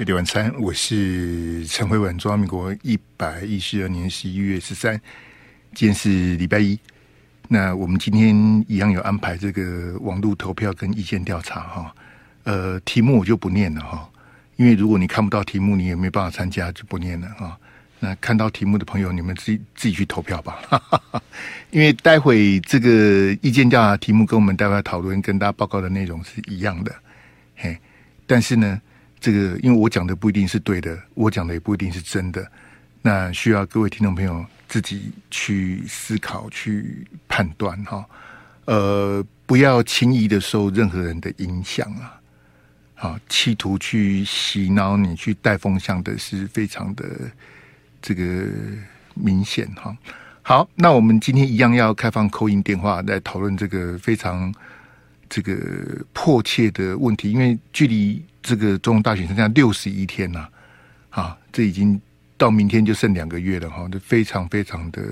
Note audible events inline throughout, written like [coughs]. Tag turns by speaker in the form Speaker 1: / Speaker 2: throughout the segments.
Speaker 1: 夜点晚餐，我是陈慧文。中华民国一百一十二年十一月十三，今天是礼拜一。那我们今天一样有安排这个网络投票跟意见调查哈。呃，题目我就不念了哈，因为如果你看不到题目，你也没办法参加，就不念了哈。那看到题目的朋友，你们自己自己去投票吧。哈哈哈，因为待会这个意见调查题目跟我们待会讨论、跟大家报告的内容是一样的。嘿，但是呢。这个，因为我讲的不一定是对的，我讲的也不一定是真的，那需要各位听众朋友自己去思考、去判断哈。呃，不要轻易的受任何人的影响啊，好，企图去洗脑你、去带风向的是非常的这个明显哈。好，那我们今天一样要开放扣音电话来讨论这个非常这个迫切的问题，因为距离。这个总统大选剩下六十一天呐，啊，这已经到明天就剩两个月了哈，这非常非常的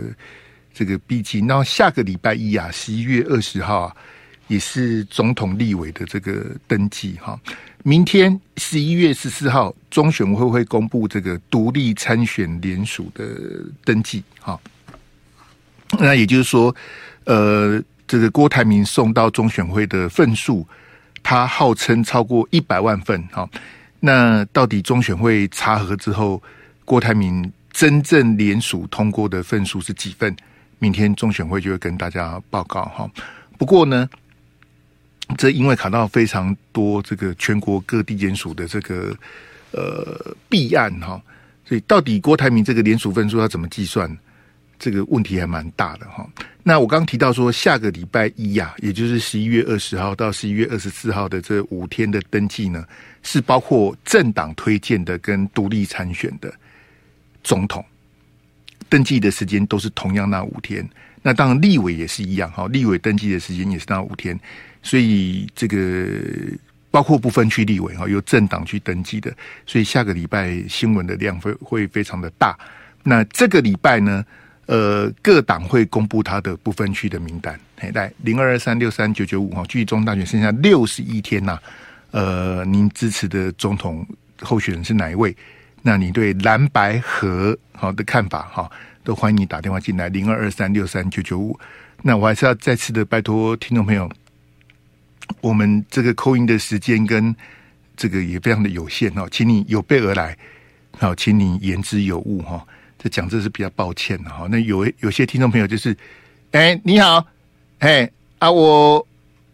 Speaker 1: 这个逼近。然后下个礼拜一啊，十一月二十号啊，也是总统立委的这个登记哈。明天十一月十四号，中选会会公布这个独立参选联署的登记哈。那也就是说，呃，这个郭台铭送到中选会的份数。他号称超过一百万份，哈，那到底中选会查核之后，郭台铭真正联署通过的份数是几份？明天中选会就会跟大家报告，哈。不过呢，这因为卡到非常多这个全国各地联署的这个呃弊案，哈，所以到底郭台铭这个联署份数要怎么计算？这个问题还蛮大的哈。那我刚提到说，下个礼拜一呀、也就是十一月二十号到十一月二十四号的这五天的登记呢，是包括政党推荐的跟独立参选的总统登记的时间都是同样那五天。那当然立委也是一样哈，立委登记的时间也是那五天。所以这个包括不分区立委哈，由政党去登记的。所以下个礼拜新闻的量会会非常的大。那这个礼拜呢？呃，各党会公布他的不分区的名单。嘿，来零二二三六三九九五哈，距中大选剩下六十一天呐、呃，您支持的总统候选人是哪一位？那你对蓝白合好的看法哈，都欢迎你打电话进来零二二三六三九九五。那我还是要再次的拜托听众朋友，我们这个扣音的时间跟这个也非常的有限哦，请你有备而来，好，请你言之有物哈。这讲这是比较抱歉的哈。那有有些听众朋友就是，哎，你好，哎啊，我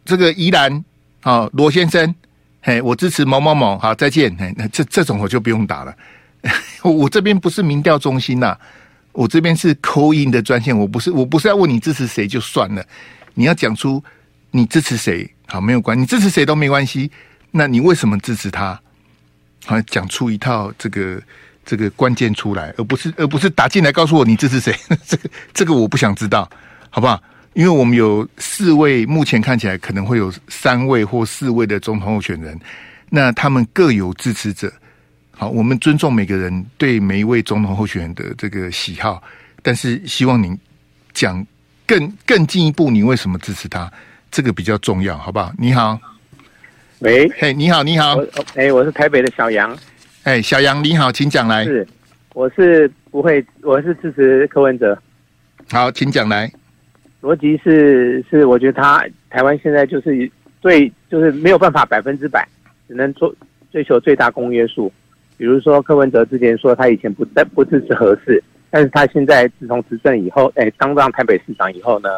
Speaker 1: 这个宜兰，啊罗先生，嘿，我支持某某某，好再见，嘿，那这这种我就不用打了。[laughs] 我这边不是民调中心呐，我这边是 call in 的专线，我不是我不是要问你支持谁就算了，你要讲出你支持谁，好没有关，你支持谁都没关系，那你为什么支持他？好，讲出一套这个。这个关键出来，而不是而不是打进来告诉我你支持谁？[laughs] 这个这个我不想知道，好不好？因为我们有四位，目前看起来可能会有三位或四位的总统候选人，那他们各有支持者。好，我们尊重每个人对每一位总统候选人的这个喜好，但是希望您讲更更进一步，你为什么支持他？这个比较重要，好不好？你好，
Speaker 2: 喂，
Speaker 1: 嘿，你好，你好，
Speaker 2: 哎，我是台北的小杨。
Speaker 1: 哎，小杨你好，请讲来。
Speaker 2: 是，我是不会，我是支持柯文哲。
Speaker 1: 好，请讲来。
Speaker 2: 逻辑是是，我觉得他台湾现在就是最就是没有办法百分之百，只能做追求最大公约数。比如说柯文哲之前说他以前不但不支持核四，但是他现在自从执政以后，哎，当上台北市长以后呢，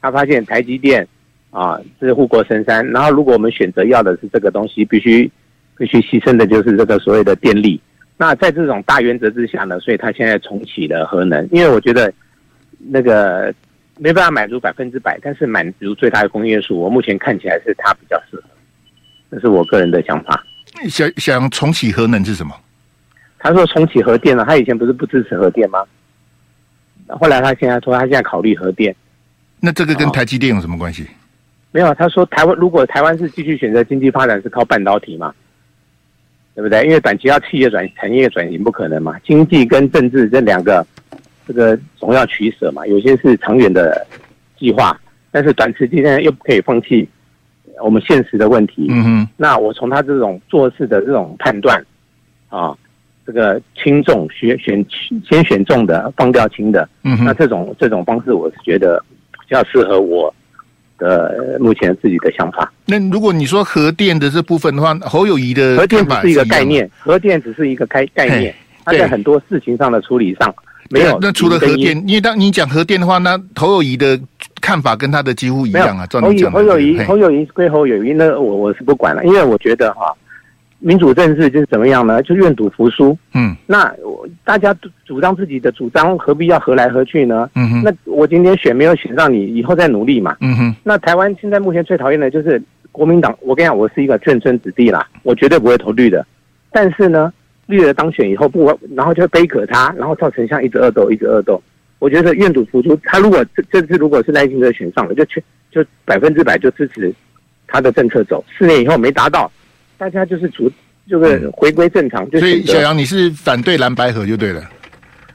Speaker 2: 他发现台积电啊是护国神山，然后如果我们选择要的是这个东西，必须。必须牺牲的就是这个所谓的电力。那在这种大原则之下呢，所以他现在重启了核能。因为我觉得那个没办法满足百分之百，但是满足最大的公约数，我目前看起来是他比较适合。这是我个人的想法。
Speaker 1: 想想重启核能是什么？
Speaker 2: 他说重启核电了。他以前不是不支持核电吗？后来他现在说他现在考虑核电。
Speaker 1: 那这个跟台积电有什么关系？
Speaker 2: 没有，他说台湾如果台湾是继续选择经济发展是靠半导体嘛？对不对？因为短期要企业转产业转型不可能嘛，经济跟政治这两个，这个总要取舍嘛。有些是长远的计划，但是短时间内又不可以放弃我们现实的问题。嗯哼。那我从他这种做事的这种判断，啊，这个轻重选选先选重的，放掉轻的。嗯哼，那这种这种方式，我是觉得比较适合我的目前自己的想法。
Speaker 1: 那如果你说核电的这部分的话，侯友谊的
Speaker 2: 核电只是一个概念，核电只是一个概概念，它在很多事情上的处理上没有。
Speaker 1: 那除了核电，因为当你讲核电的话，那侯友谊的看法跟他的几乎一样啊。
Speaker 2: 侯友侯友谊侯友谊归侯友谊，那我我是不管了，因为我觉得哈。民主政治就是怎么样呢？就愿赌服输。嗯，那大家主张自己的主张，何必要合来合去呢？嗯哼，那我今天选没有选上你，以后再努力嘛。嗯哼，那台湾现在目前最讨厌的就是国民党。我跟你讲，我是一个眷村子弟啦，我绝对不会投绿的。但是呢，绿的当选以后不，然后就背可他，然后造成像一直恶斗，一直恶斗。我觉得愿赌服输。他如果这这次如果是赖清德选上了，就全就百分之百就支持他的政策走。四年以后没达到。大家就是主，就是回归正常。嗯、
Speaker 1: 所以小杨，你是反对蓝白河就对了。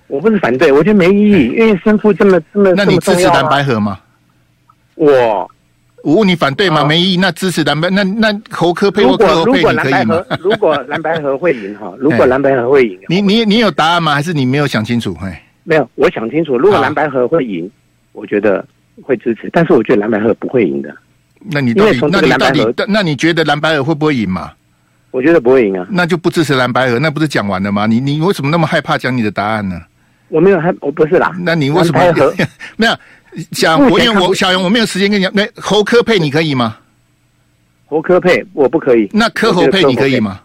Speaker 2: 我不是反对，我觉得没意义，嗯、因为胜负这么这么。
Speaker 1: 那你支持蓝白河吗？
Speaker 2: 我
Speaker 1: 我问你反对吗？啊、没意义。那支持蓝白，那那侯科配或柯侯配，你可以吗？
Speaker 2: 如果蓝白河会赢哈，如果蓝白河会赢，
Speaker 1: 你你你有答案吗？还是你没有想清楚？嘿，
Speaker 2: 没有，我想清楚。如果蓝白河会赢，我觉得会支持，但是我觉得蓝白河不会赢的。
Speaker 1: 那你到底那你到底那你觉得蓝白鹅会不会赢嘛？
Speaker 2: 我觉得不会赢啊，
Speaker 1: 那就不支持蓝白鹅，那不是讲完了吗？你你为什么那么害怕讲你的答案呢？
Speaker 2: 我没有害，我不是啦。
Speaker 1: 那你为什么 [laughs] 没有讲？我因为我小杨，我没有时间跟你讲。那侯柯配你可以吗？
Speaker 2: 侯柯配我不可以。
Speaker 1: 那科侯配你可以吗？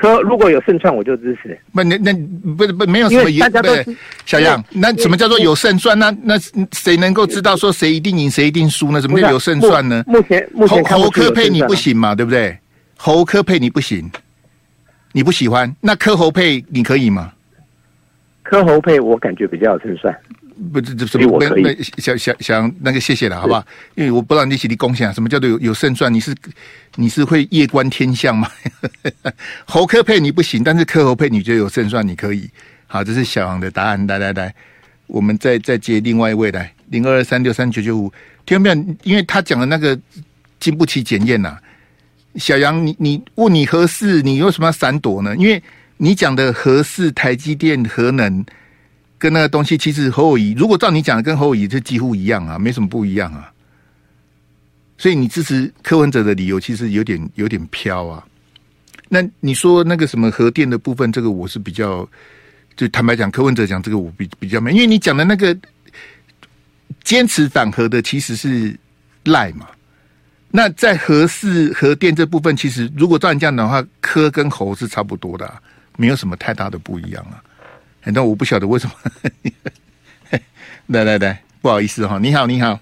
Speaker 2: 柯如果有胜算，我就支持。
Speaker 1: 不，那那不不没有什么赢。对，小杨，那什么叫做有胜算？那那谁能够知道说谁一定赢，谁一定输呢？什么叫有胜算呢？
Speaker 2: 目前目前
Speaker 1: 侯侯柯配你不行嘛？对不对？侯科配你不行，你不喜欢，那科侯配你可以吗？
Speaker 2: 科侯配我感觉比较有胜算，
Speaker 1: 不这这什么？我可以想想想那个谢谢了，好不好？因为我不知道你起的贡献，什么叫做有有胜算？你是你是会夜观天象吗？[laughs] 侯科配你不行，但是柯侯配你觉得有胜算，你可以。好，这是小杨的答案。来来来，我们再再接另外一位来，零二二三六三九九五，听到没有？因为他讲的那个经不起检验呐。小杨，你你问你合适，你为什么要闪躲呢？因为你讲的合适、台积电、核能跟那个东西，其实侯友宜如果照你讲的，跟侯友宜是几乎一样啊，没什么不一样啊。所以你支持柯文哲的理由，其实有点有点飘啊。那你说那个什么核电的部分，这个我是比较，就坦白讲，柯文哲讲这个我比比较没，因为你讲的那个坚持反核的，其实是赖嘛。那在核四核电这部分，其实如果照你这样的话，柯跟侯是差不多的，啊，没有什么太大的不一样啊。那我不晓得为什么。[laughs] 来来来，不好意思哈，你好你好，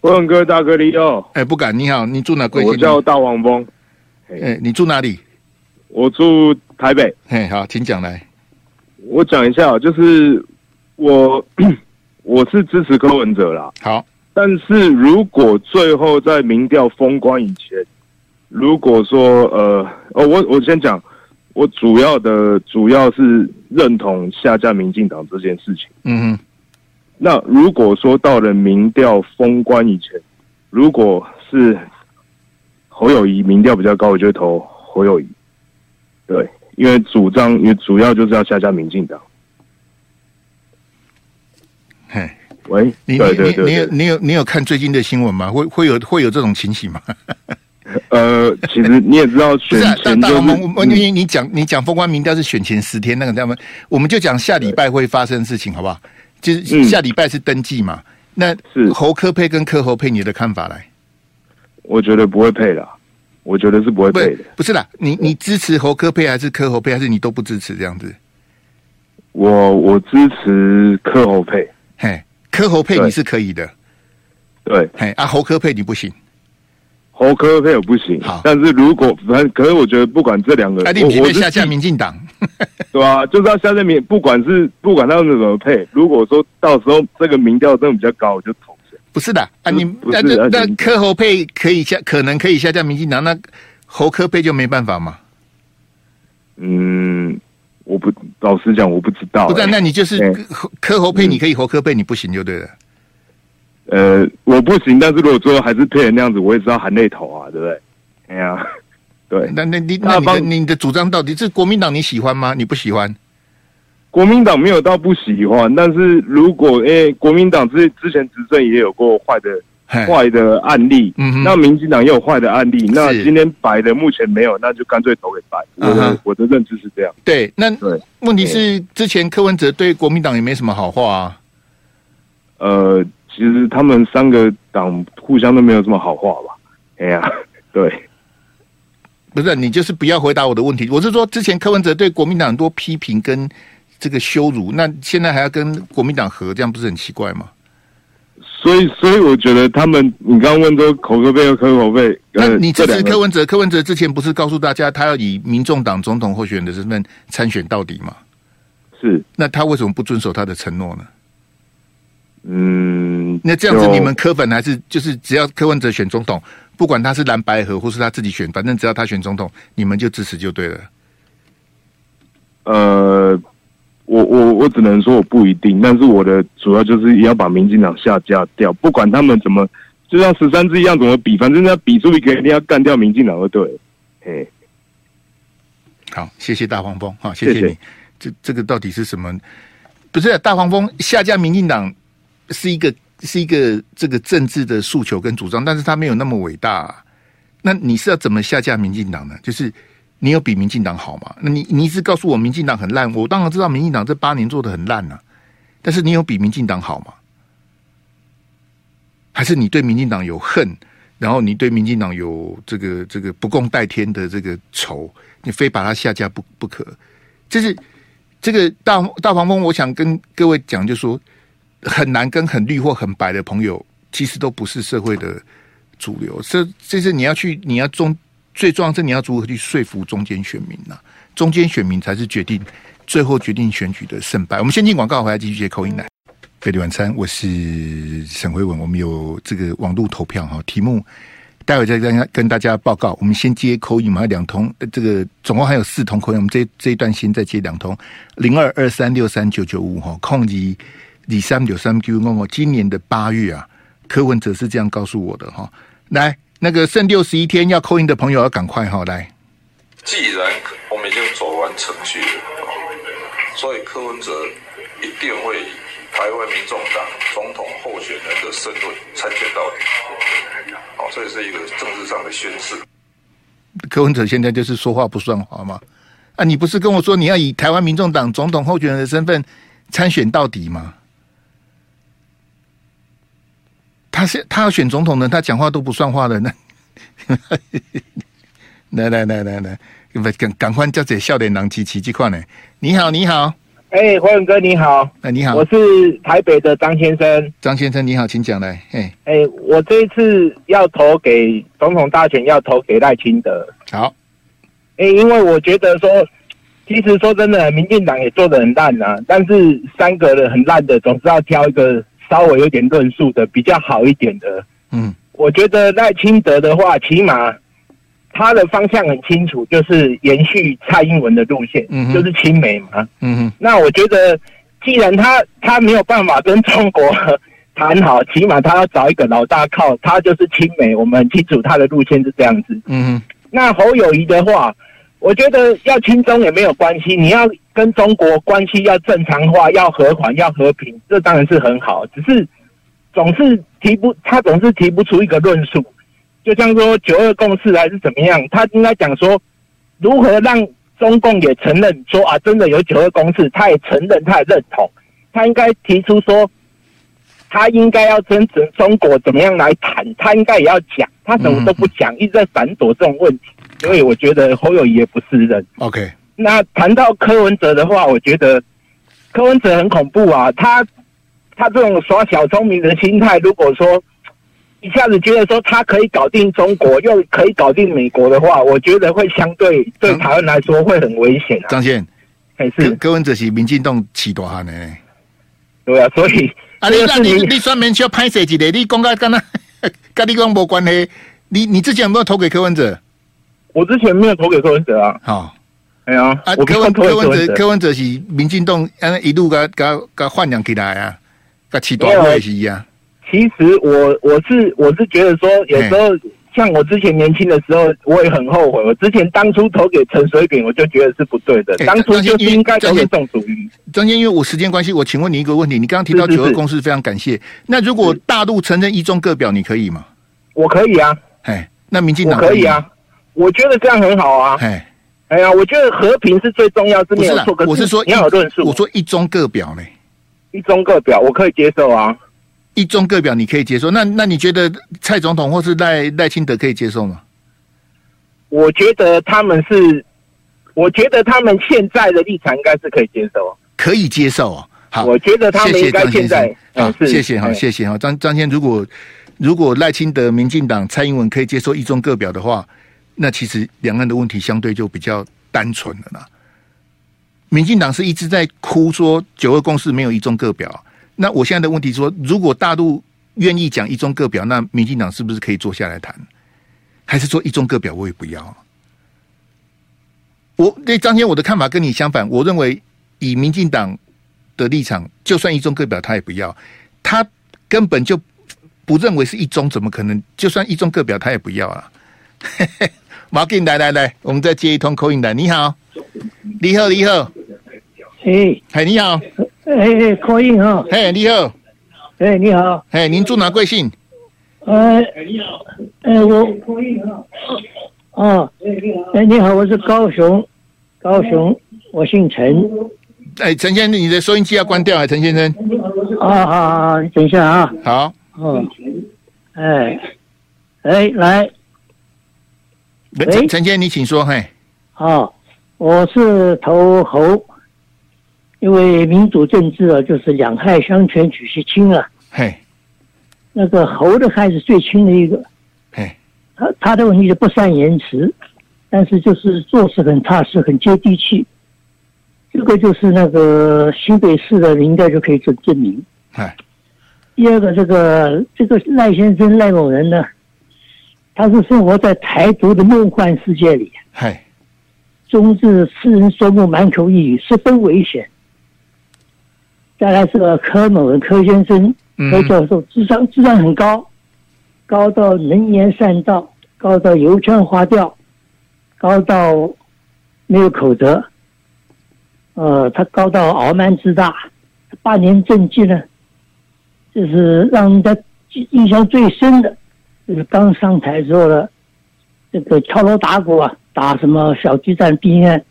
Speaker 3: 文哥大哥你好，
Speaker 1: 哎不敢，你好，你住哪？贵
Speaker 3: 我叫大黄蜂。
Speaker 1: 哎，你住哪里？
Speaker 3: 我住台北。
Speaker 1: 嘿，好，请讲来。
Speaker 3: 我讲一下，就是我 [coughs] 我是支持柯文哲啦。
Speaker 1: 好。
Speaker 3: 但是如果最后在民调封关以前，如果说呃哦，我我先讲，我主要的主要是认同下架民进党这件事情。嗯哼。那如果说到了民调封关以前，如果是侯友谊民调比较高，我就投侯友谊。对，因为主张，因为主要就是要下架民进党。
Speaker 1: 嘿。喂，你你你有你有你有看最近的新闻吗？会会有会有这种情形吗？[laughs]
Speaker 3: 呃，其实你也知道选前就是，
Speaker 1: 我因为你讲你讲封关民调是选前十天那个他们，我们就讲下礼拜会发生的事情好不好？就是下礼拜是登记嘛？那是侯科配跟柯侯配，你的看法来？
Speaker 3: 我觉得不会配的，我觉得是不会配的。
Speaker 1: 不是啦，你你支持侯科配还是柯侯配，还是你都不支持这样子？
Speaker 3: 我我支持柯侯配，
Speaker 1: 嘿。柯侯配你是可以的，
Speaker 3: 对，
Speaker 1: 嘿啊，侯科配你不行，
Speaker 3: 侯科配我不行。好，但是如果反正，可是我觉得不管这两个，
Speaker 1: 哎，你别下架民进党，[laughs]
Speaker 3: 对吧？就是要下架民，不管是不管他们怎么配，如果说到时候这个民调真的比较高，我就投。
Speaker 1: 不是的啊，你那那那柯侯配可以下，可能可以下架民进党，那侯科配就没办法吗？
Speaker 3: 嗯。我不老实讲，我不知道、欸。
Speaker 1: 不是，那你就是柯侯配，你可以侯科配，你不行就对了。
Speaker 3: 呃，我不行，但是如果最后还是配成那样子，我也知道含泪投啊，对不对？哎呀，[laughs] 对，
Speaker 1: 那那你那你的你的主张到底是国民党你喜欢吗？你不喜欢？
Speaker 3: 国民党没有到不喜欢，但是如果诶、欸，国民党之之前执政也有过坏的坏的案例，嗯，那民进党也有坏的案例，那今天白的目前没有，那就干脆投给白。我的、uh. 我的认知是这样。
Speaker 1: 对，那对问题是之前柯文哲对国民党也没什么好话啊。
Speaker 3: 呃，其实他们三个党互相都没有什么好话吧？哎呀，[laughs] 对，
Speaker 1: 不是你就是不要回答我的问题。我是说，之前柯文哲对国民党很多批评跟这个羞辱，那现在还要跟国民党合，这样不是很奇怪吗？
Speaker 3: 所以，所以我觉得他们，你刚刚问说口口碑和口口碑，
Speaker 1: 那你支持柯文哲？柯文哲之前不是告诉大家，他要以民众党总统候选人的身份参选到底吗？
Speaker 3: 是，
Speaker 1: 那他为什么不遵守他的承诺呢？
Speaker 3: 嗯，
Speaker 1: 那这样子你们柯粉还是就是只要柯文哲选总统，不管他是蓝白合或是他自己选，反正只要他选总统，你们就支持就对了。
Speaker 3: 呃，我我我只能说我不一定，但是我的主要就是要把民进党下架掉，不管他们怎么，就像十三支一样怎么比，反正要比出一个一定要干掉民进党就对了。嘿，
Speaker 1: 好，谢谢大黄蜂，好，谢谢你。谢谢这这个到底是什么？不是、啊、大黄蜂下架民进党。是一个是一个这个政治的诉求跟主张，但是他没有那么伟大。那你是要怎么下架民进党呢？就是你有比民进党好吗？那你你一直告诉我民进党很烂，我当然知道民进党这八年做得很烂啊。但是你有比民进党好吗？还是你对民进党有恨，然后你对民进党有这个这个不共戴天的这个仇，你非把他下架不不可？就是这个大大黄蜂，我想跟各位讲，就是说。很难跟很绿或很白的朋友，其实都不是社会的主流。这这是你要去，你要中最重要是你要如何去说服中间选民呐、中间选民才是决定最后决定选举的胜败。我们先进广告，回来继续接口音来。费力晚餐，我是沈辉文。我们有这个网络投票哈，题目待会再跟跟大家报告。我们先接口音嘛两通，这个总共还有四通口音。我们这这一段先再接两通，零二二三六三九九五哈，控机。李三九三 Q 问我今年的八月啊，柯文哲是这样告诉我的哈。来，那个剩六十一天要扣印的朋友要赶快哈。来，
Speaker 4: 既然我们已经走完程序了，所以柯文哲一定会以台湾民众党总统候选人的身份参选到底。好，这也是一个政治上的宣示。
Speaker 1: 柯文哲现在就是说话不算话吗？啊，你不是跟我说你要以台湾民众党总统候选人的身份参选到底吗？他是他要选总统的，他讲话都不算话的。那来来来来来，赶赶快叫这笑脸郎奇奇迹块呢？你好，你好，
Speaker 5: 哎、欸，辉文哥你好，
Speaker 1: 哎你好，
Speaker 5: 我是台北的张先生，
Speaker 1: 张先生你好，请讲来。哎
Speaker 5: 哎、欸，我这一次要投给总统大选，要投给赖清德。
Speaker 1: 好，
Speaker 5: 哎、欸，因为我觉得说，其实说真的，民进党也做的很烂啊，但是三个人很烂的，总是要挑一个。稍微有点论述的比较好一点的，
Speaker 1: 嗯，
Speaker 5: 我觉得赖清德的话，起码他的方向很清楚，就是延续蔡英文的路线，嗯，就是亲美嘛，
Speaker 1: 嗯，
Speaker 5: 那我觉得，既然他他没有办法跟中国谈好，起码他要找一个老大靠，他就是亲美，我们很清楚他的路线是这样子，
Speaker 1: 嗯，
Speaker 5: 那侯友谊的话。我觉得要亲中也没有关系，你要跟中国关系要正常化，要和缓，要和平，这当然是很好。只是总是提不，他总是提不出一个论述，就像说九二共识还是怎么样，他应该讲说如何让中共也承认说啊，真的有九二共识，他也承认，他也认同，他应该提出说，他应该要跟中国怎么样来谈，他应该也要讲，他什么都不讲，一直在闪躲这种问题。所以我觉得侯友谊也不是人。
Speaker 1: OK，
Speaker 5: 那谈到柯文哲的话，我觉得柯文哲很恐怖啊！他他这种耍小聪明的心态，如果说一下子觉得说他可以搞定中国，又可以搞定美国的话，我觉得会相对对台湾来说会很危险啊。
Speaker 1: 张宪，
Speaker 5: 还是
Speaker 1: 柯文哲是民进党起大汉呢？
Speaker 5: 对啊，所以
Speaker 1: 啊，你那你你专门需要拍摄几个？你讲个跟他 [laughs] 跟你讲没关系？你你之前有没有投给柯文哲？
Speaker 5: 我之前没有投给柯文哲啊。
Speaker 1: 好，
Speaker 5: 哎呀，
Speaker 1: 啊，柯文柯文哲柯文哲是民进党，一路个个个换养起来啊，个起多也是一样。
Speaker 5: 其实我我是我是觉得说，有时候
Speaker 2: 像我之前年轻的时候，我也很后悔。我之前当初投给陈水扁，我就觉得是不对的。欸、当初就是应该投给宋楚瑜。
Speaker 1: 张先，因为我时间关系，我请问你一个问题：你刚刚提到九二共识，非常感谢。是是是，那如果大陆承认一中各表，你可以吗？
Speaker 2: 我可以啊。
Speaker 1: 哎，那民进党
Speaker 2: 可以啊。我觉得这样很好啊。哎，哎呀，我觉得和平是最重要，是没有错。
Speaker 1: 我是说你要有论述。我说一中各表呢？
Speaker 2: 一中各表，我可以接受啊。
Speaker 1: 一中各表你可以接受，那那你觉得蔡总统或是赖赖清德可以接受吗？
Speaker 2: 我觉得他们是，我觉得他们现在的立场应该是可以接受，可以接受
Speaker 1: 哦。好，
Speaker 2: 我觉得他们应该现在
Speaker 1: 好，谢谢好，谢谢哈。张张先，如果如果赖清德、民进党、蔡英文可以接受一中各表的话，那其实两岸的问题相对就比较单纯了啦。民进党是一直在哭说九二共识没有一中各表。那我现在的问题说，如果大陆愿意讲一中各表，那民进党是不是可以坐下来谈？还是说一中各表我也不要？我对张先，我的看法跟你相反。我认为以民进党的立场，就算一中各表他也不要，他根本就不认为是一中，怎么可能？就算一中各表他也不要啊！毛给你来来来，我们再接一通口音来。你好，你好，你好，
Speaker 6: 嘿，
Speaker 1: 嘿，你好。
Speaker 6: 哎哎，口音哈！
Speaker 1: 嘿，你好，
Speaker 6: 哎，你好，
Speaker 1: 哎，您住哪贵姓？
Speaker 6: 呃，你好，哎，我口音哈。哦，哎，你好，哎，你好，我是高雄，高雄，我姓陈。
Speaker 1: 哎，陈先生，你的收音机要关掉啊，陈先生。
Speaker 6: 啊好好，你等一下啊。
Speaker 1: 好。
Speaker 6: 哦。哎，哎，来。
Speaker 1: 陈陈先生，你请说。嘿。
Speaker 6: 哦，我是投侯。因为民主政治啊，就是两害相权取其轻啊。
Speaker 1: 嘿，
Speaker 6: 那个侯的害是最轻的一个。
Speaker 1: 嘿，
Speaker 6: 他他的问题是不善言辞，但是就是做事很踏实，很接地气。这个就是那个新北市的，应该就可以证证明。
Speaker 1: 哎，
Speaker 6: 第二个，这个这个赖先生赖某人呢，他是生活在台独的梦幻世界里。
Speaker 1: 嗨，
Speaker 6: 终日痴人说梦，满口一语，十分危险。再来是个柯某人，柯先生，柯教授，智商智商很高，高到能言善道，高到油腔滑调，高到没有口德。呃，他高到傲慢自大，八年政绩呢，就是让人家印象最深的，就是刚上台之后呢，这个敲锣打鼓啊，打什么小巨蛋、兵案，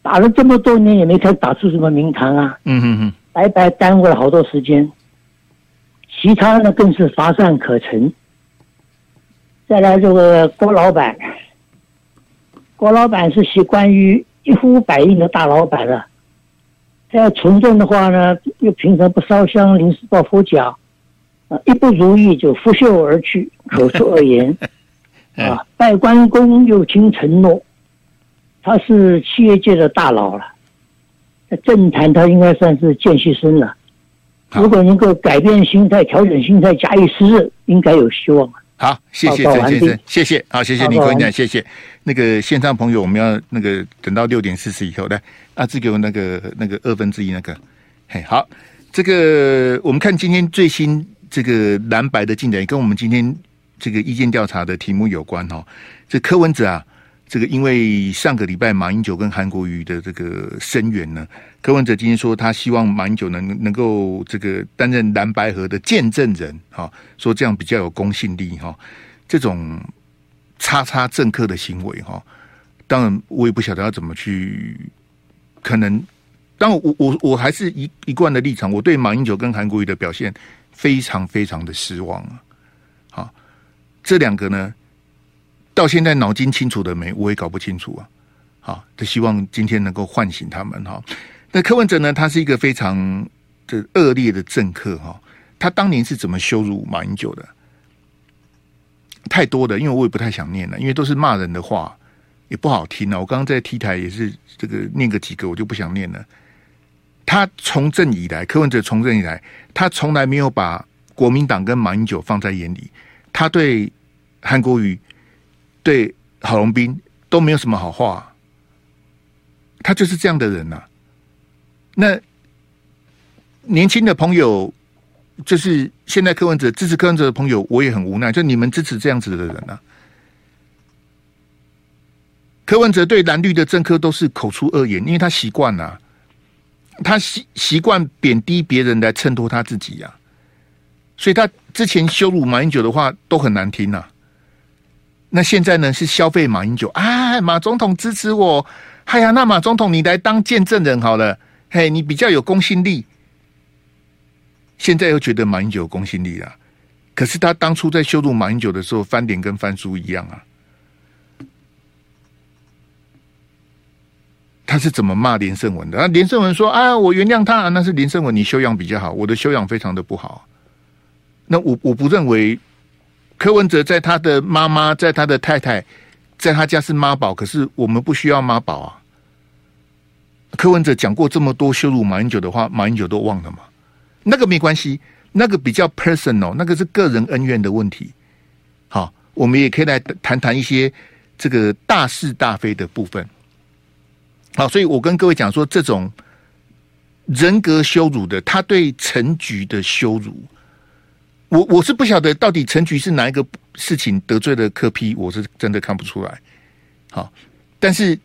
Speaker 6: 打了这么多年也没看打出什么名堂啊。
Speaker 1: 嗯嗯嗯。
Speaker 6: 白白耽误了好多时间，其他呢更是乏善可陈。再来这个郭老板，郭老板是习惯于一呼百应的大老板了。他要从政的话呢，又平常不烧香，临时抱佛脚，啊，一不如意就拂袖而去，口出恶言，[laughs] 啊，拜关公又听承诺，他是企业界的大佬了。政坛他应该算是见习生了，如果能够改变心态、调整心态、假以时日，应该有希望。
Speaker 1: 好，谢谢陈先生，谢谢，好，谢谢你，跟你讲，谢谢。那个线上朋友，我们要那个等到六点四十以后来，啊，只给我那个那个二分之一那个，嘿，好，这个我们看今天最新这个蓝白的进展，跟我们今天这个意见调查的题目有关哦。这柯文哲啊。这个因为上个礼拜马英九跟韩国瑜的这个声援呢，柯文哲今天说他希望马英九能能够这个担任蓝白河的见证人，哈，说这样比较有公信力，哈，这种叉叉政客的行为，哈，当然我也不晓得要怎么去，可能，当我我我还是一一贯的立场，我对马英九跟韩国瑜的表现非常非常的失望啊，好，这两个呢。到现在脑筋清楚的没？我也搞不清楚啊。好，就希望今天能够唤醒他们哈。那柯文哲呢？他是一个非常的恶劣的政客哈。他当年是怎么羞辱马英九的？太多的，因为我也不太想念了，因为都是骂人的话，也不好听啊。我刚刚在 T 台也是这个念个几个，我就不想念了。他从政以来，柯文哲从政以来，他从来没有把国民党跟马英九放在眼里。他对韩国瑜。对郝龙斌都没有什么好话，他就是这样的人呐、那年轻的朋友，就是现在柯文哲支持柯文哲的朋友，我也很无奈。就你们支持这样子的人呐、啊，柯文哲对蓝绿的政客都是口出恶言，因为他习惯了，他习习惯贬低别人来衬托他自己呀、啊，所以他之前羞辱马英九的话都很难听呐、啊。那现在呢是消费马英九啊，马总统支持我，哎呀，那马总统你来当见证人好了，嘿，你比较有公信力。现在又觉得马英九有公信力了，可是他当初在羞辱马英九的时候，翻脸跟翻书一样啊。他是怎么骂连胜文的？啊，连胜文说啊，我原谅他，那是连胜文你修养比较好，我的修养非常的不好。那我我不认为。柯文哲在他的妈妈，在他的太太，在他家是妈宝，可是我们不需要妈宝啊。柯文哲讲过这么多羞辱马英九的话，马英九都忘了吗？那个没关系，那个比较 personal，那个是个人恩怨的问题。好，我们也可以来谈谈一些这个大是大非的部分。好，所以我跟各位讲说，这种人格羞辱的，他对陈局的羞辱。我我是不晓得到底陈局是哪一个事情得罪了柯 P，我是真的看不出来。好，但是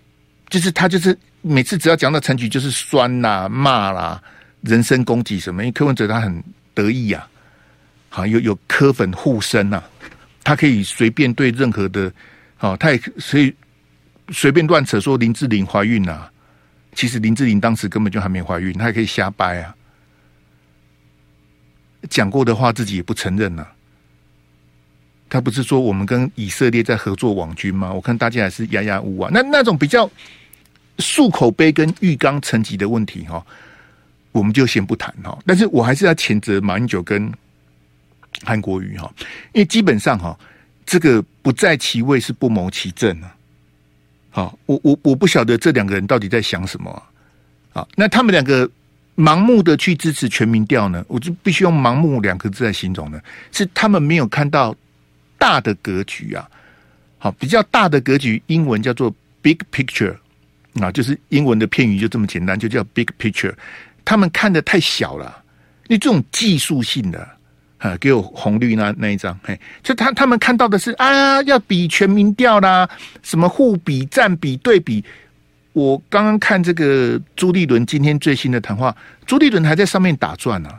Speaker 1: 就是他就是每次只要讲到陈局，就是酸啦、骂啦、人身攻击什么。因为柯文哲他很得意呀、啊，好有有柯粉护身呐，他可以随便对任何的，好他也所以随便乱扯说林志玲怀孕呐，其实林志玲当时根本就还没怀孕，他也可以瞎掰啊。讲过的话自己也不承认呐，他不是说我们跟以色列在合作网军吗？我看大家还是哑哑无啊，那那种比较漱口杯跟浴缸层级的问题哈，我们就先不谈哈。但是我还是要谴责马英九跟韩国瑜哈，因为基本上哈，这个不在其位是不谋其政啊。好，我我我不晓得这两个人到底在想什么啊。那他们两个。盲目的去支持全民调呢，我就必须用“盲目”两个字来形容呢，是他们没有看到大的格局啊。好，比较大的格局，英文叫做 “big picture” 啊，就是英文的片语就这么简单，就叫 “big picture”。他们看的太小了，你这种技术性的啊，给我红绿那那一张，嘿，就他他们看到的是啊，要比全民调啦，什么互比、占比、对比。我刚刚看这个朱立伦今天最新的谈话，朱立伦还在上面打转呢、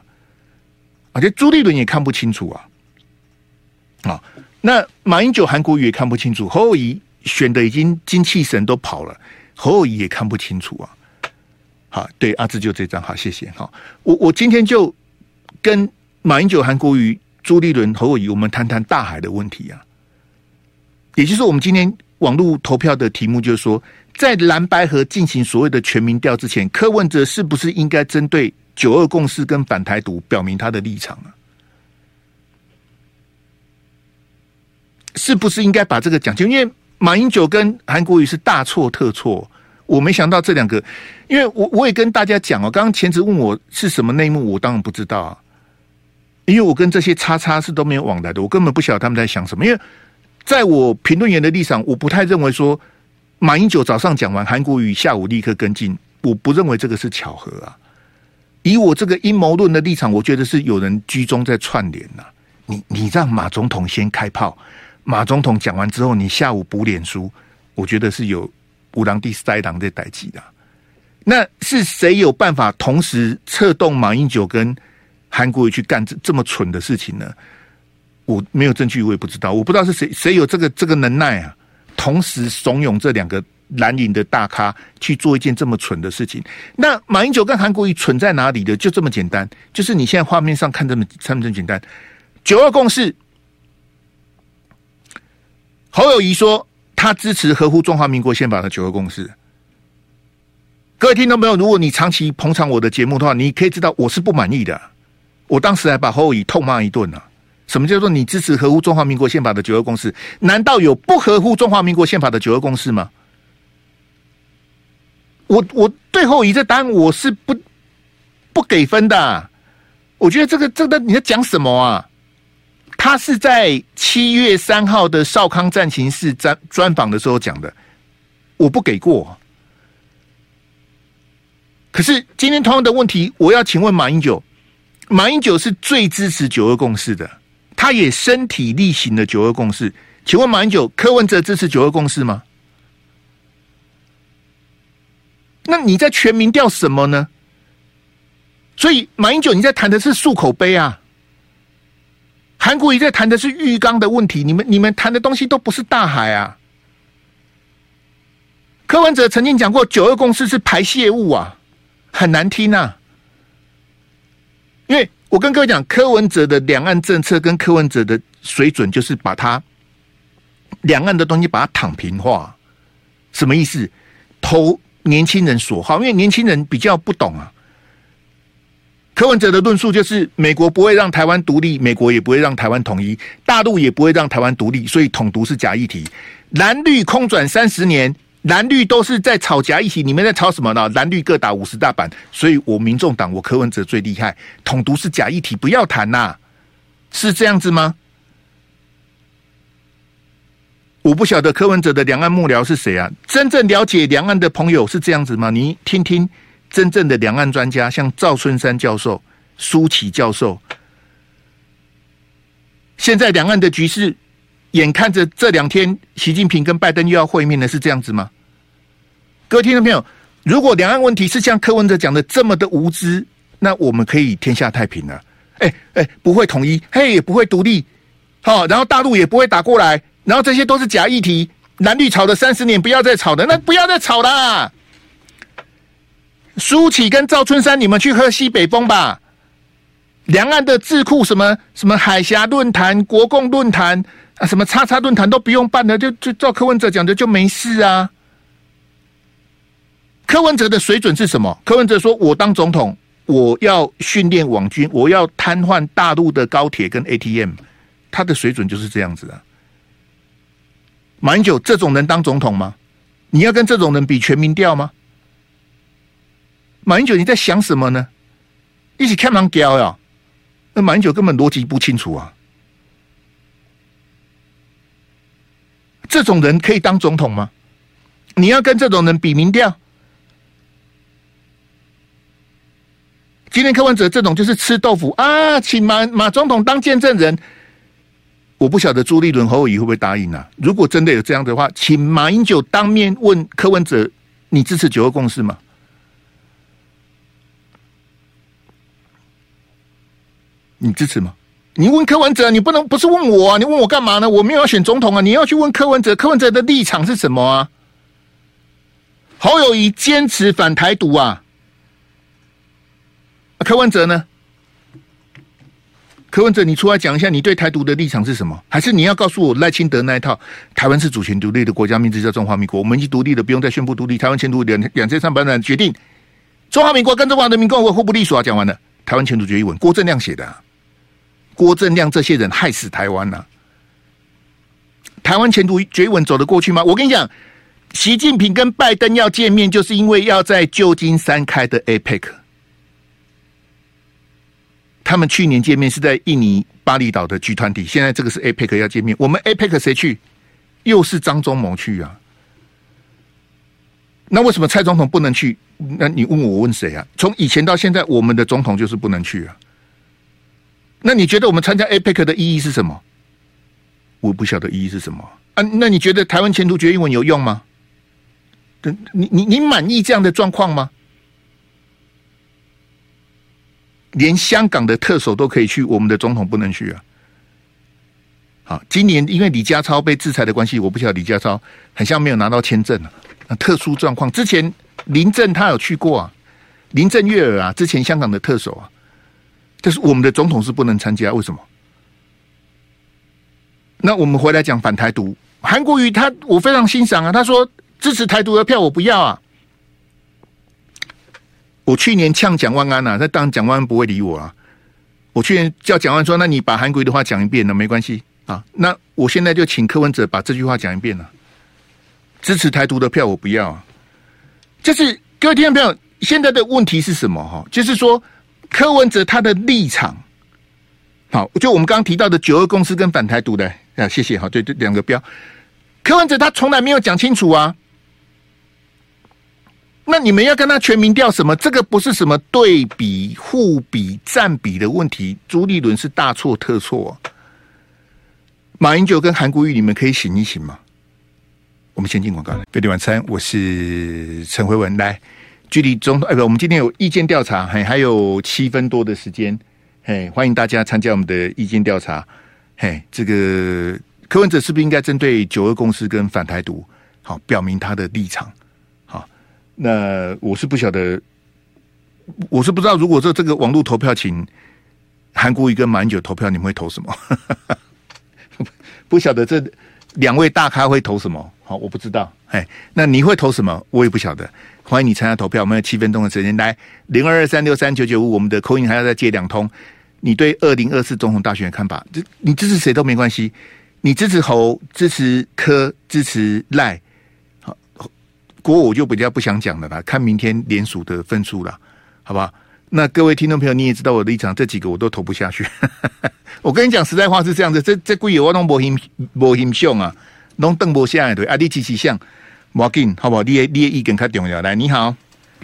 Speaker 1: 而且朱立伦也看不清楚啊。啊，那马英九、韩国瑜也看不清楚，侯友谊选的已经精气神都跑了，侯友谊也看不清楚啊。好，对，阿志就这张，好，谢谢。好，我我今天就跟马英九、韩国瑜、朱立伦、侯友谊，我们谈谈大海的问题啊。也就是我们今天网络投票的题目，就是说。在蓝白河进行所谓的全民调之前，柯文哲是不是应该针对九二共识跟反台独表明他的立场啊？是不是应该把这个讲清？因为马英九跟韩国瑜是大错特错，我没想到这两个，因为我我也跟大家讲哦，刚刚前子问我是什么内幕，我当然不知道啊，因为我跟这些叉叉是都没有往来的，我根本不晓得他们在想什么。因为在我评论员的立场，我不太认为说。马英九早上讲完，韩国语下午立刻跟进。我不认为这个是巧合啊！以我这个阴谋论的立场，我觉得是有人居中在串联呐。你你让马总统先开炮，马总统讲完之后，你下午补脸书，我觉得是有五郎第三郎在代际的。那是谁有办法同时策动马英九跟韩国瑜去干这这么蠢的事情呢？我没有证据，我也不知道。我不知道是谁谁有这个这个能耐啊！同时怂恿这两个蓝营的大咖去做一件这么蠢的事情，那马英九跟韩国瑜蠢在哪里的？就这么简单，就是你现在画面上看这么这么简单。九二共识，侯友谊说他支持合乎中华民国宪法的九二共识。各位听众朋友，如果你长期捧场我的节目的话，你可以知道我是不满意的。我当时还把侯友宜痛骂一顿呢。什么叫做你支持合乎中华民国宪法的九二共识？难道有不合乎中华民国宪法的九二共识吗？我我对侯友宜这答案我是不不给分的。我觉得这个这个你在讲什么啊？他是在七月三号的少康战情室专专访的时候讲的，我不给过。可是今天同样的问题，我要请问马英九，马英九是最支持九二共识的。他也身体力行的九二共识，请问马英九、柯文哲支持九二共识吗？那你在全民调什么呢？所以马英九你在谈的是漱口杯啊，韩国瑜在谈的是浴缸的问题，你们你们谈的东西都不是大海啊。柯文哲曾经讲过九二共识是排泄物啊，很难听啊。因为我跟各位讲，柯文哲的两岸政策跟柯文哲的水准，就是把他两岸的东西把它躺平化，什么意思？投年轻人所好，因为年轻人比较不懂啊。柯文哲的论述就是：美国不会让台湾独立，美国也不会让台湾统一，大陆也不会让台湾独立，所以统独是假议题。蓝绿空转三十年。蓝绿都是在吵假议题，你们在吵什么呢？蓝绿各打五十大板，所以我民众党我柯文哲最厉害，统独是假议题，不要谈呐，是这样子吗？我不晓得柯文哲的两岸幕僚是谁啊？真正了解两岸的朋友是这样子吗？你听听真正的两岸专家，像赵春山教授、苏起教授，现在两岸的局势，眼看着这两天习近平跟拜登又要会面了，是这样子吗？各位听众朋友，如果两岸问题是像柯文哲讲的这么的无知，那我们可以天下太平了。哎哎，不会统一，嘿，也不会独立，好，然后大陆也不会打过来，然后这些都是假议题，蓝绿吵了三十年，不要再吵了，那不要再吵了。苏起跟赵春山，你们去喝西北风吧。两岸的智库，什么什么海峡论坛、国共论坛啊，什么叉叉论坛都不用办了，就就照柯文哲讲的就没事啊。柯文哲的水准是什么？柯文哲说：“我当总统，我要训练网军，我要瘫痪大陆的高铁跟 ATM。”他的水准就是这样子啊。马英九这种人当总统吗？你要跟这种人比全民调吗？马英九你在想什么呢？一起看忙屌呀？那马英九根本逻辑不清楚啊。这种人可以当总统吗？你要跟这种人比民调？今天柯文哲这种就是吃豆腐啊，请马马总统当见证人。我不晓得朱立伦侯友宜会不会答应啊？如果真的有这样的话，请马英九当面问柯文哲：你支持九二共识吗？你支持吗？你问柯文哲，你不能不是问我啊？你问我干嘛呢？我没有要选总统啊！你要去问柯文哲，柯文哲的立场是什么啊？侯友谊坚持反台独啊！柯文哲呢？柯文哲，你出来讲一下，你对台独的立场是什么？还是你要告诉我赖清德那一套？台湾是主权独立的国家，名字叫中华民国，我们已经独立了，不用再宣布独立。台湾前途两两千三百万决定，中华民国跟中华人民共和国互不隶属啊！讲完了，台湾前途决议文，郭正亮写的啊。郭正亮这些人害死台湾呐！台湾前途决议文走得过去吗？我跟你讲，习近平跟拜登要见面，就是因为要在旧金山开的 APEC。他们去年见面是在印尼巴厘岛的 G20，现在这个是 APEC 要见面。我们 APEC 谁去？又是张忠谋去啊？那为什么蔡总统不能去？那你问我，我问谁啊？从以前到现在，我们的总统就是不能去啊。那你觉得我们参加 APEC 的意义是什么？我不晓得意义是什么啊？那你觉得台湾前途决议文有用吗？对你你你满意这样的状况吗？连香港的特首都可以去，我们的总统不能去啊！好，今年因为李家超被制裁的关系，我不晓得李家超很像没有拿到签证啊。特殊状况，之前林郑他有去过啊，林郑月娥啊，之前香港的特首啊，但是我们的总统是不能参加，为什么？那我们回来讲反台独，韩国瑜他我非常欣赏啊，他说支持台独的票我不要啊。我去年呛蒋万安呐、啊，那当然蒋万安不会理我啊。我去年叫蒋万安说：“那你把韩国的话讲一遍呢，没关系啊。”那我现在就请柯文哲把这句话讲一遍了。支持台独的票我不要啊。就是各位听众朋友，现在的问题是什么？哈，就是说柯文哲他的立场，好，就我们刚刚提到的九二共识跟反台独的啊，谢谢。哈，对对，两个标，柯文哲他从来没有讲清楚啊。那你们要跟他全民调什么？这个不是什么对比、互比、占比的问题。朱立伦是大错特错啊。马英九跟韩国瑜，你们可以醒一醒吗？我们先进广告了。飞碟晚餐，我是陈辉文。来，距离中哎不，我们今天有意见调查，嘿，还有七分多的时间，嘿，欢迎大家参加我们的意见调查。嘿，这个柯文哲是不是应该针对九二共识跟反台独，好表明他的立场？那我是不晓得，我是不知道，如果说这个网络投票，请韩国瑜跟马英九投票，你们会投什么？[laughs] 不晓得这两位大咖会投什么？好，我不知道。哎，那你会投什么？我也不晓得。欢迎你参加投票。我们有七分钟的时间，来零二二三六三九九五，我们的 call in 还要再接两通。你对二零二四总统大选的看法？这你支持谁都没关系，你支持侯，支持柯，支持赖，国我就比较不想讲了啦，看明天联署的分数了，好不好？那各位听众朋友，你也知道我的立场，这几个我都投不下去。[laughs] 我跟你讲实在话是这样子，这这贵有我弄无形无形象啊，弄瞪不下来对，啊，你支持像，无要紧，好不好？你的你的意见较重要。来，你好，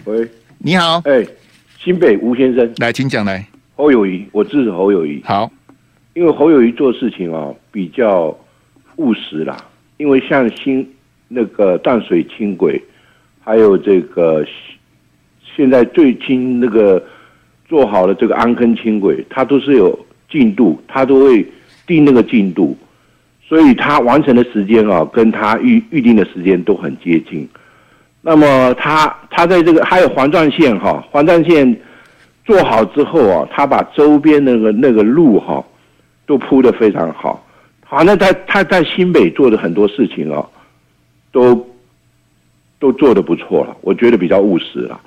Speaker 7: 喂，
Speaker 1: 你好，
Speaker 7: 哎、欸，新北吴先生，
Speaker 1: 来，请讲来。
Speaker 7: 侯友谊，我支持侯友谊。
Speaker 1: 好，
Speaker 7: 因为侯友谊做事情啊比较务实啦。因为像新那个淡水轻轨，还有这个现在最新那个做好了这个安坑轻轨，它都是有进度，它都会定那个进度，所以它完成的时间啊，跟它预预定的时间都很接近。那么它它在这个还有环状线哈，环状线。做好之后啊，他把周边那个那个路哈、都铺得非常好。好，那他他在新北做的很多事情啊，都都做得不错了，我觉得比较务实了。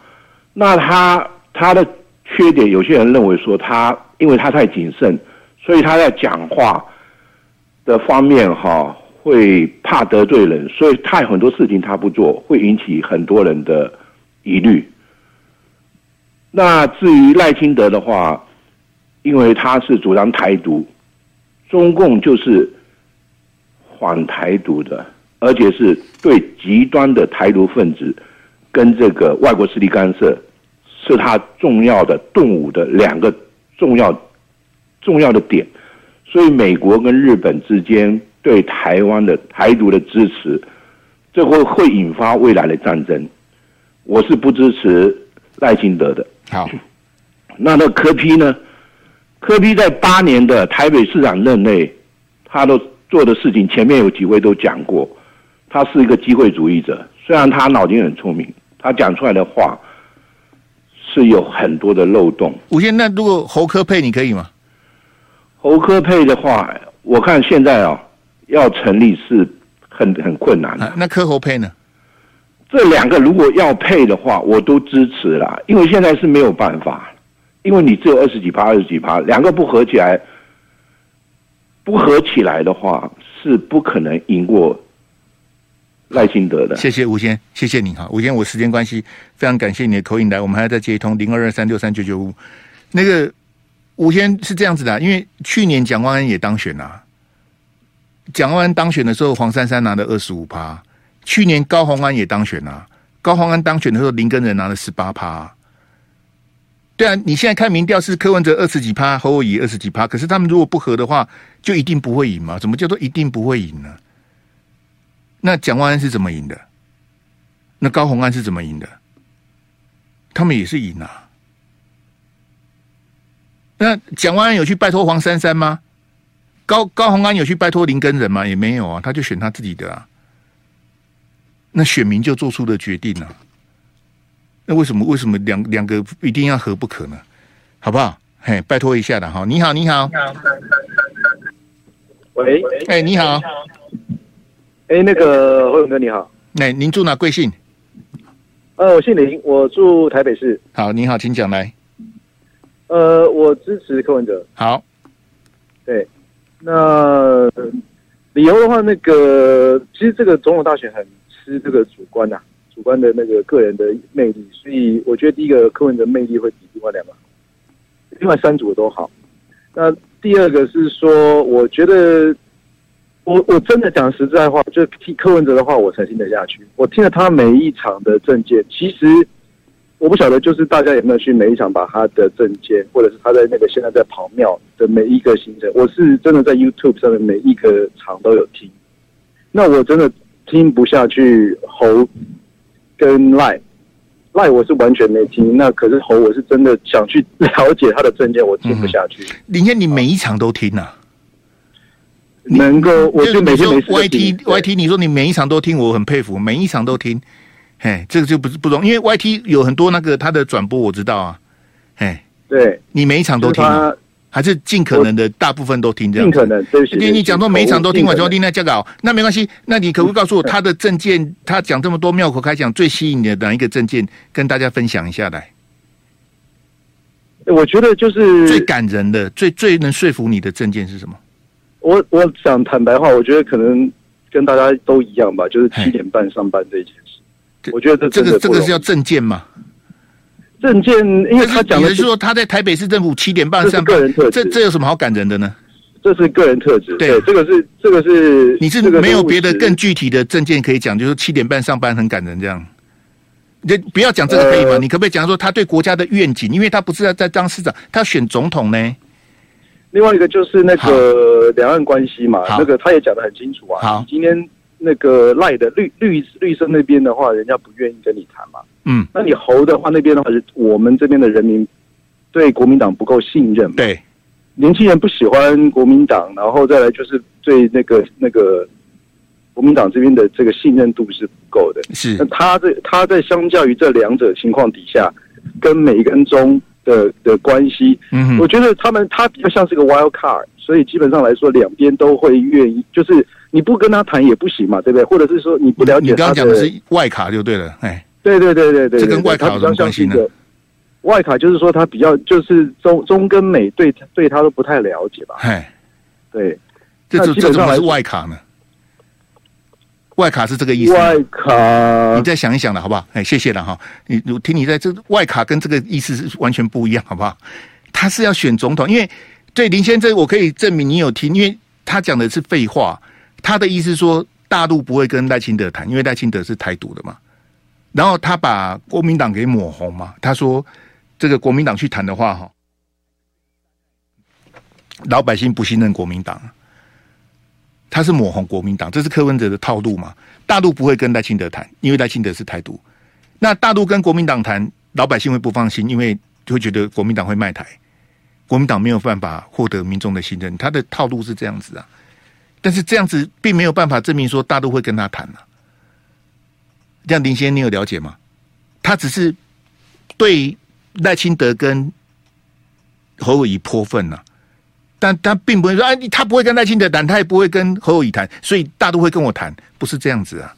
Speaker 7: 那他他的缺点，有些人认为说他因为他太谨慎，所以他在讲话的方面哈、会怕得罪人，所以他很多事情他不做，会引起很多人的疑虑。那至于赖清德的话，因为他是主张台独，中共就是反台独的，而且是对极端的台独分子跟这个外国势力干涉，是他重要的动武的两个重要重要的点。所以美国跟日本之间对台湾的台独的支持，这会会引发未来的战争。我是不支持赖清德的。
Speaker 1: 好，
Speaker 7: 那那柯 P 呢？柯 P 在八年的台北市长任内，他都做的事情，前面有几位都讲过，他是一个机会主义者。虽然他脑筋很聪明，他讲出来的话是有很多的漏洞。
Speaker 1: 吴先，那如果侯科配你可以吗？
Speaker 7: 侯科配的话，我看现在啊，要成立是很很困难的。
Speaker 1: 啊，那柯侯配呢？
Speaker 7: 这两个如果要配的话，我都支持啦，因为现在是没有办法，因为你只有二十几趴、二十几趴，两个不合起来，不合起来的话是不可能赢过赖清德的。
Speaker 1: 谢谢吴先，谢谢你哈，吴先，我时间关系，非常感谢你的口音来，我们还要再接一通零二二三六三九九五。那个吴先是这样子的，因为去年蒋万安也当选了，蒋万安当选的时候，黄珊珊拿了二十五趴。去年高虹安也当选了，高虹安当选的时候，林根仁拿了十八趴。对啊，你现在看民调是柯文哲二十几趴，侯友宜二十几趴，可是他们如果不合的话，就一定不会赢吗？怎么叫做一定不会赢呢？那蒋万安是怎么赢的？那高虹安是怎么赢的？他们也是赢啊。那蒋万安有去拜托黄珊珊吗？高高虹安有去拜托林根人吗？也没有啊，他就选他自己的啊。那选民就做出了决定了，那为什么为什么两两个一定要合不可呢？好不好？嘿，拜托一下的哈。你好，你好。
Speaker 8: 喂，
Speaker 1: 哎，你好。
Speaker 8: 哎，那个辉文哥你好。
Speaker 1: 哎，您住哪？贵姓？
Speaker 8: 呃，我姓林，我住台北市。
Speaker 1: 好，你好，请讲来。
Speaker 8: 呃，我支持柯文哲。
Speaker 1: 好。
Speaker 8: 对，那理由的话，那个其实这个总统大选很。吃这个主观呐、啊，主观的那个个人的魅力，所以我觉得第一个柯文哲魅力会比另外两个，另外三组都好。那第二个是说，我觉得我我真的讲实在话，就听柯文哲的话，我才听得下去。我听了他每一场的政见，其实我不晓得，就是大家有没有去每一场把他的政见，或者是他在那个现在在跑庙的每一个行程，我是真的在 YouTube 上面每一个场都有听。那我真的。听不下去侯跟赖，赖我是完全没听，那可是侯我是真的想去 [laughs] 了解他的证件，我听不下去。
Speaker 1: 林先，你每一场都听啊？
Speaker 8: 能够，我就每天每
Speaker 1: Y T Y T，你说你每一场都听，我很佩服，每一场都听。嘿，这个就不是不容易，因为 Y T 有很多那个他的转播，我知道啊。嘿，
Speaker 8: 对，
Speaker 1: 你每一场都听，还是尽可能的大部分都听这样？
Speaker 8: 尽可能，对。
Speaker 1: 你你讲说每一场都听完之后听那讲稿，那没关系。那你可不可以告诉我他的证件？他讲这么多妙口开讲，最吸引你的哪一个证件？跟大家分享一下来。
Speaker 8: 我觉得就是
Speaker 1: 最感人的、最最能说服你的证件是什么？
Speaker 8: 我我想坦白话，我觉得可能跟大家都一样吧，就是七点半上班这一件事。我觉得这
Speaker 1: 这个这个是要证件吗？
Speaker 8: 证件，因为他讲的
Speaker 1: 是说他在台北市政府七点半上班，
Speaker 8: 个人特质，
Speaker 1: 这这有什么好感人的呢？
Speaker 8: 这是个人特质。
Speaker 1: 对，
Speaker 8: 这个是这个是
Speaker 1: 你是没有别的更具体的证件可以讲，就是七点半上班很感人这样。你不要讲这个可以吗？你可不可以讲说他对国家的愿景？因为他不是要在当市长，他要选总统呢。
Speaker 8: 另外一个就是那个两岸关系嘛，那个他也讲得很清楚啊。
Speaker 1: 好，
Speaker 8: 今天那个赖的绿绿绿色那边的话，人家不愿意跟你谈嘛。
Speaker 1: 嗯，
Speaker 8: 那你侯的话，那边的话是我们这边的人民对国民党不够信任嘛。
Speaker 1: 对，
Speaker 8: 年轻人不喜欢国民党，然后再来就是对那个那个国民党这边的这个信任度是不够的。
Speaker 1: 是，
Speaker 8: 那他这他在相较于这两者情况底下，跟美跟中。的的关系，嗯，我觉得他们他比较像是个 wild card，所以基本上来说，两边都会愿意，就是你不跟他谈也不行嘛，对不对？或者是说你不了解他，你刚刚讲的是
Speaker 1: 外卡就对了，哎，
Speaker 8: 对对对对对，
Speaker 1: 这跟外卡有什么关系呢？
Speaker 8: 外卡就是说他比较就是中中跟美对对他都不太了解吧？
Speaker 1: 哎，
Speaker 8: 对，
Speaker 1: 这这这怎么是外卡呢？外卡是这个意思。
Speaker 8: 外卡，
Speaker 1: 你再想一想了，好不好？哎，谢谢了哈。你我听你在这外卡跟这个意思是完全不一样，好不好？他是要选总统，因为对林先生，我可以证明你有听，因为他讲的是废话。他的意思是说，大陆不会跟赖清德谈，因为赖清德是台独的嘛。然后他把国民党给抹红嘛。他说，这个国民党去谈的话，哈，老百姓不信任国民党。他是抹红国民党，这是柯文哲的套路嘛？大陆不会跟赖清德谈，因为赖清德是台独。那大陆跟国民党谈，老百姓会不放心，因为就会觉得国民党会卖台，国民党没有办法获得民众的信任。他的套路是这样子啊，但是这样子并没有办法证明说大陆会跟他谈啊。这样林先生，你有了解吗？他只是对赖清德跟侯友宜泼粪呐。但他并不会说，哎，他不会跟赖清德谈，他也不会跟侯友宜谈，所以大都会跟我谈，不是这样子啊。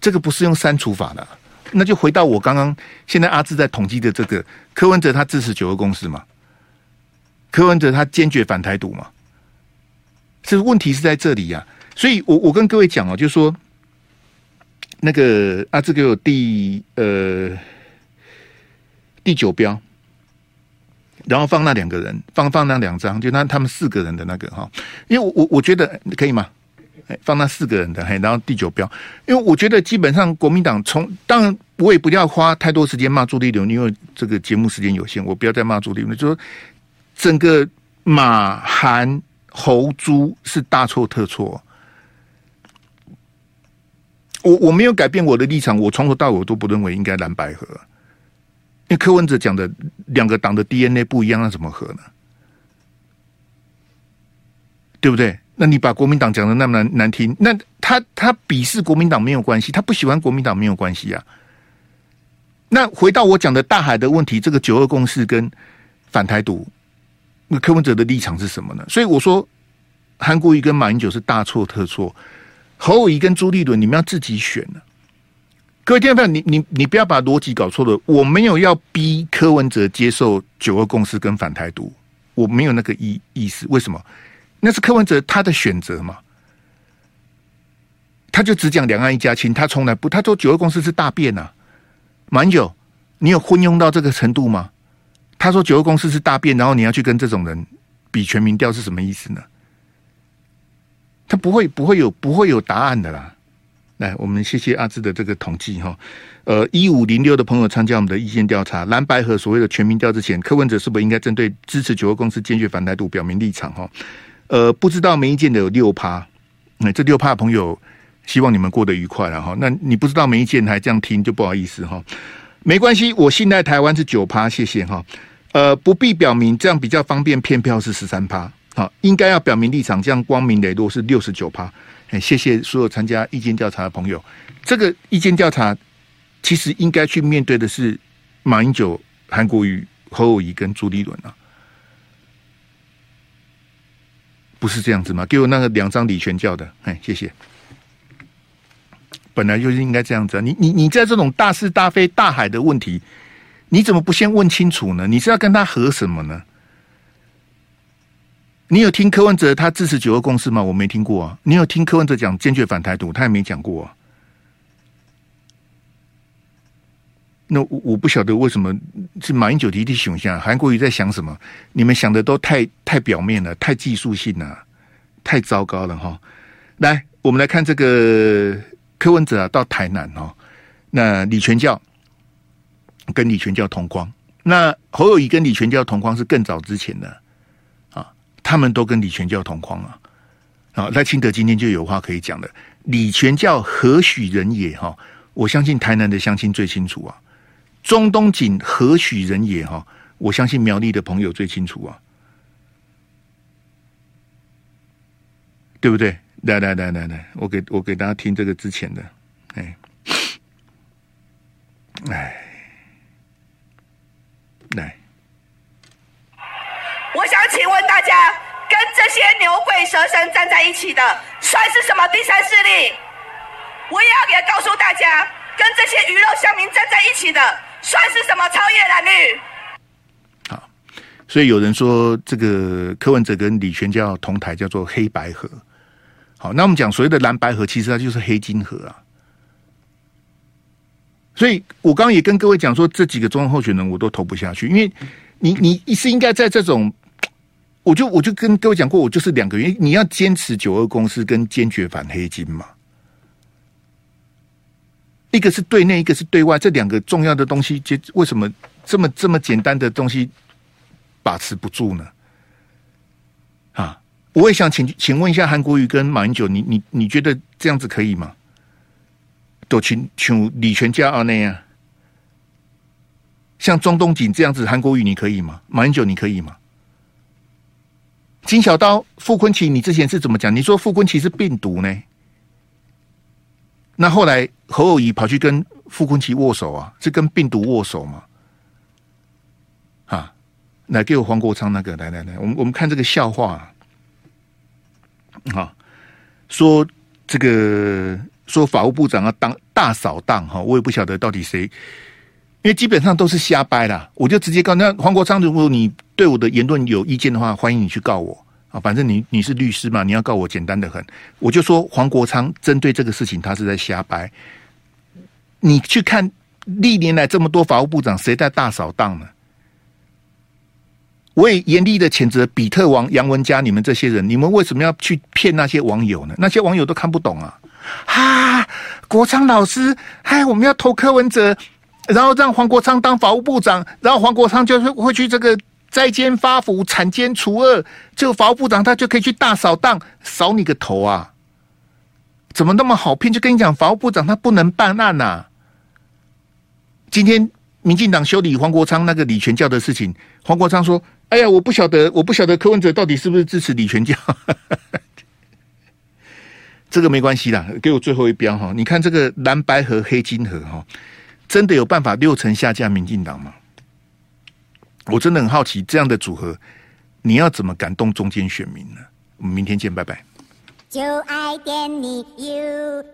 Speaker 1: 这个不是用删除法的，那就回到我刚刚现在阿志在统计的这个柯文哲，他支持九个公司嘛？柯文哲他坚决反台独嘛？这问题是在这里呀、啊。所以我我跟各位讲哦，就是说那个阿志给我第呃第九标。然后放那两个人，放放那两张，就那他们四个人的那个哈，因为我我觉得可以吗？放那四个人的，嘿，然后第九标，因为我觉得基本上国民党从当然我也不要花太多时间骂朱立伦，因为这个节目时间有限，我不要再骂朱立伦，就说整个马韩侯朱是大错特错。我我没有改变我的立场，我从头到尾都不认为应该蓝白合。因为柯文哲讲的两个党的 DNA 不一样，那怎么合呢？对不对？那你把国民党讲的那么难难听，那他他鄙视国民党没有关系，他不喜欢国民党没有关系啊。那回到我讲的大海的问题，这个九二共识跟反台独，那柯文哲的立场是什么呢？所以我说，韩国瑜跟马英九是大错特错，侯友宜跟朱立伦，你们要自己选呢。各位听众朋友，你你你不要把逻辑搞错了。我没有要逼柯文哲接受九二共识跟反台独，我没有那个意意思。为什么？那是柯文哲他的选择嘛。他就只讲两岸一家亲，他从来不他说九二共识是大便呐、啊。马英九，你有昏庸到这个程度吗？他说九二共识是大便，然后你要去跟这种人比全民调是什么意思呢？他不会不会有不会有答案的啦。来，我们谢谢阿志的这个统计哈。呃，一五零六的朋友参加我们的意见调查，蓝白合所谓的全民调之前，柯文哲是不是应该针对支持九二公司、坚决反台独表明立场哈？呃，不知道没意见的有六趴，那这六趴朋友，希望你们过得愉快了哈。那你不知道没意见还这样听，就不好意思哈。没关系，我信赖台湾是九趴，谢谢哈。呃，不必表明，这样比较方便骗票是十三趴。好，应该要表明立场，这样光明磊落是六十九趴。谢谢所有参加意见调查的朋友。这个意见调查其实应该去面对的是马英九、韩国瑜、侯友宜跟朱立伦啊，不是这样子吗？给我那个两张礼权教的，哎，谢谢。本来就是应该这样子！你你你在这种大是大非、大海的问题，你怎么不先问清楚呢？你是要跟他和什么呢？你有听柯文哲他支持九二共识吗？我没听过啊。你有听柯文哲讲坚决反台独？他也没讲过啊。那我我不晓得为什么是马英九提提熊下，韩国瑜在想什么？你们想的都太太表面了，太技术性了，太糟糕了哈！来，我们来看这个。柯文哲啊，到台南哦，那李全教跟李全教同框，那侯友宜跟李全教同框是更早之前的，他们都跟李全教同框啊。啊，赖清德今天就有话可以讲了，李全教何许人也哈？我相信台南的乡亲最清楚啊，钟东锦何许人也哈？我相信苗栗的朋友最清楚啊，对不对？来来来来来，我给我给大家听这个之前的，哎，哎，来，
Speaker 9: 我想请问大家，跟这些牛鬼蛇神站在一起的，算是什么第三势力？我也要给告诉大家，跟这些鱼肉乡民站在一起的，算是什么超越蓝绿？
Speaker 1: 好，所以有人说，这个柯文哲跟李全教同台叫做黑白合。好，那我们讲所谓的蓝白合，其实它就是黑金合啊。所以我刚刚也跟各位讲说，这几个中央候选人我都投不下去，因为你你是应该在这种，我就我就跟各位讲过，我就是两个原因，你要坚持九二共识跟坚决反黑金嘛。一个是对内，一个是对外，这两个重要的东西，就为什么这么这么简单的东西把持不住呢？啊？我也想请请问一下韩国瑜跟马英九，你你你觉得这样子可以吗？都请请李全教啊那样，像钟东锦这样子，韩国瑜你可以吗？马英九你可以吗？金小刀、傅崐萁，你之前是怎么讲？你说傅崐萁是病毒呢？那后来侯友宜跑去跟傅崐萁握手啊，是跟病毒握手吗？啊，来给我黄国昌那个，来来来，我们我们看这个笑话。哈，说这个说法务部长要当大扫荡哈，我也不晓得到底谁，因为基本上都是瞎掰啦。我就直接告那黄国昌，如果你对我的言论有意见的话，欢迎你去告我啊。反正你你是律师嘛，你要告我简单的很。我就说黄国昌针对这个事情，他是在瞎掰。你去看历年来这么多法务部长，谁在大扫荡呢？我也严厉的谴责比特王杨文佳，你们这些人，你们为什么要去骗那些网友呢？那些网友都看不懂啊！啊，国昌老师，嗨，我们要投柯文哲，然后让黄国昌当法务部长，然后黄国昌就会会去这个摘奸发福、铲奸除恶，这个法务部长他就可以去大扫荡，扫你个头啊！怎么那么好骗？就跟你讲，法务部长他不能办案呐、啊。今天民进党修理黄国昌那个李全教的事情，黄国昌说。哎呀，我不晓得，我不晓得柯文哲到底是不是支持李全教，[laughs] 这个没关系啦，给我最后一标哈。你看这个蓝白合黑金河哈，真的有办法六成下架民进党吗？我真的很好奇这样的组合你要怎么感动中间选民呢？我们明天见拜拜。就爱你 ufo